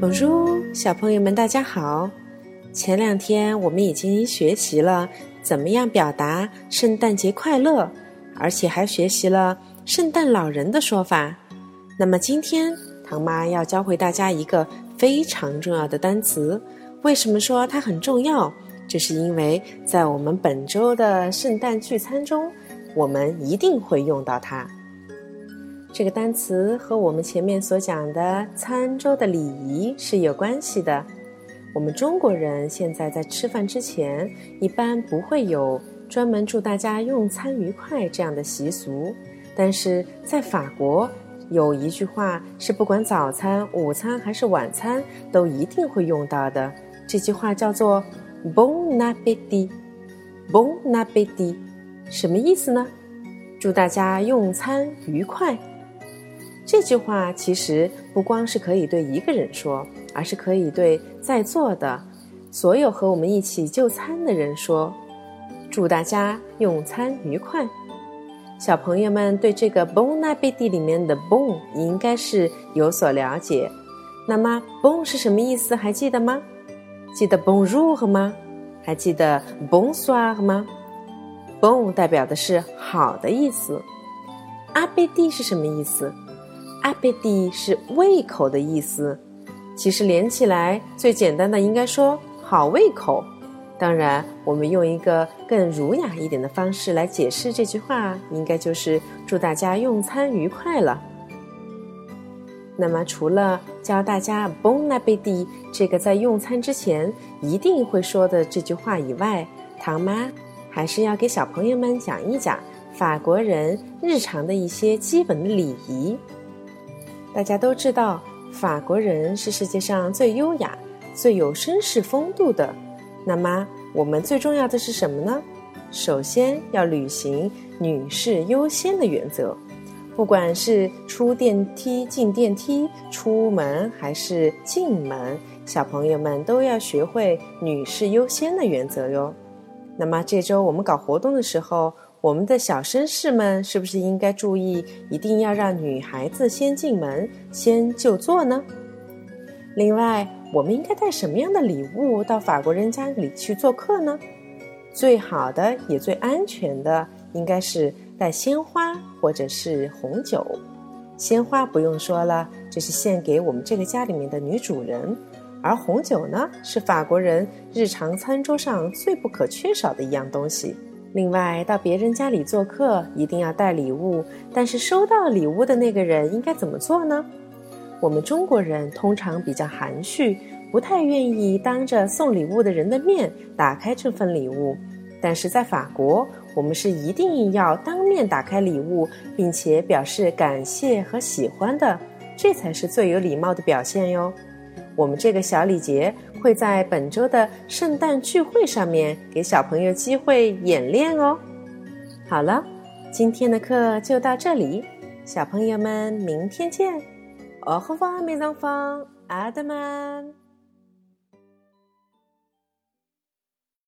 Bonjour，小朋友们，大家好。前两天我们已经学习了怎么样表达“圣诞节快乐”，而且还学习了圣诞老人的说法。那么今天唐妈要教会大家一个非常重要的单词。为什么说它很重要？这是因为在我们本周的圣诞聚餐中，我们一定会用到它。这个单词和我们前面所讲的餐桌的礼仪是有关系的。我们中国人现在在吃饭之前，一般不会有专门祝大家用餐愉快这样的习俗。但是在法国，有一句话是不管早餐、午餐还是晚餐都一定会用到的。这句话叫做 “Bon appétit”，“Bon appétit” 什么意思呢？祝大家用餐愉快。这句话其实不光是可以对一个人说，而是可以对在座的所有和我们一起就餐的人说：“祝大家用餐愉快。”小朋友们对这个 “bon appétit” 里面的 “bon” 应该是有所了解。那么 “bon” 是什么意思？还记得吗？记得 “bonjour” 吗？还记得 “bonsoir” 吗？“bon” 代表的是好的意思。“appétit” 是什么意思？阿贝蒂是胃口的意思，其实连起来最简单的应该说好胃口。当然，我们用一个更儒雅一点的方式来解释这句话，应该就是祝大家用餐愉快了。那么，除了教大家 “bon appétit” 这个在用餐之前一定会说的这句话以外，唐妈还是要给小朋友们讲一讲法国人日常的一些基本的礼仪。大家都知道，法国人是世界上最优雅、最有绅士风度的。那么，我们最重要的是什么呢？首先要履行女士优先的原则。不管是出电梯、进电梯、出门还是进门，小朋友们都要学会女士优先的原则哟。那么，这周我们搞活动的时候。我们的小绅士们是不是应该注意，一定要让女孩子先进门、先就座呢？另外，我们应该带什么样的礼物到法国人家里去做客呢？最好的也最安全的，应该是带鲜花或者是红酒。鲜花不用说了，这是献给我们这个家里面的女主人，而红酒呢，是法国人日常餐桌上最不可缺少的一样东西。另外，到别人家里做客一定要带礼物，但是收到礼物的那个人应该怎么做呢？我们中国人通常比较含蓄，不太愿意当着送礼物的人的面打开这份礼物。但是在法国，我们是一定要当面打开礼物，并且表示感谢和喜欢的，这才是最有礼貌的表现哟。我们这个小礼节会在本周的圣诞聚会上面给小朋友机会演练哦。好了，今天的课就到这里，小朋友们明天见。哦，后方没上方，阿德曼。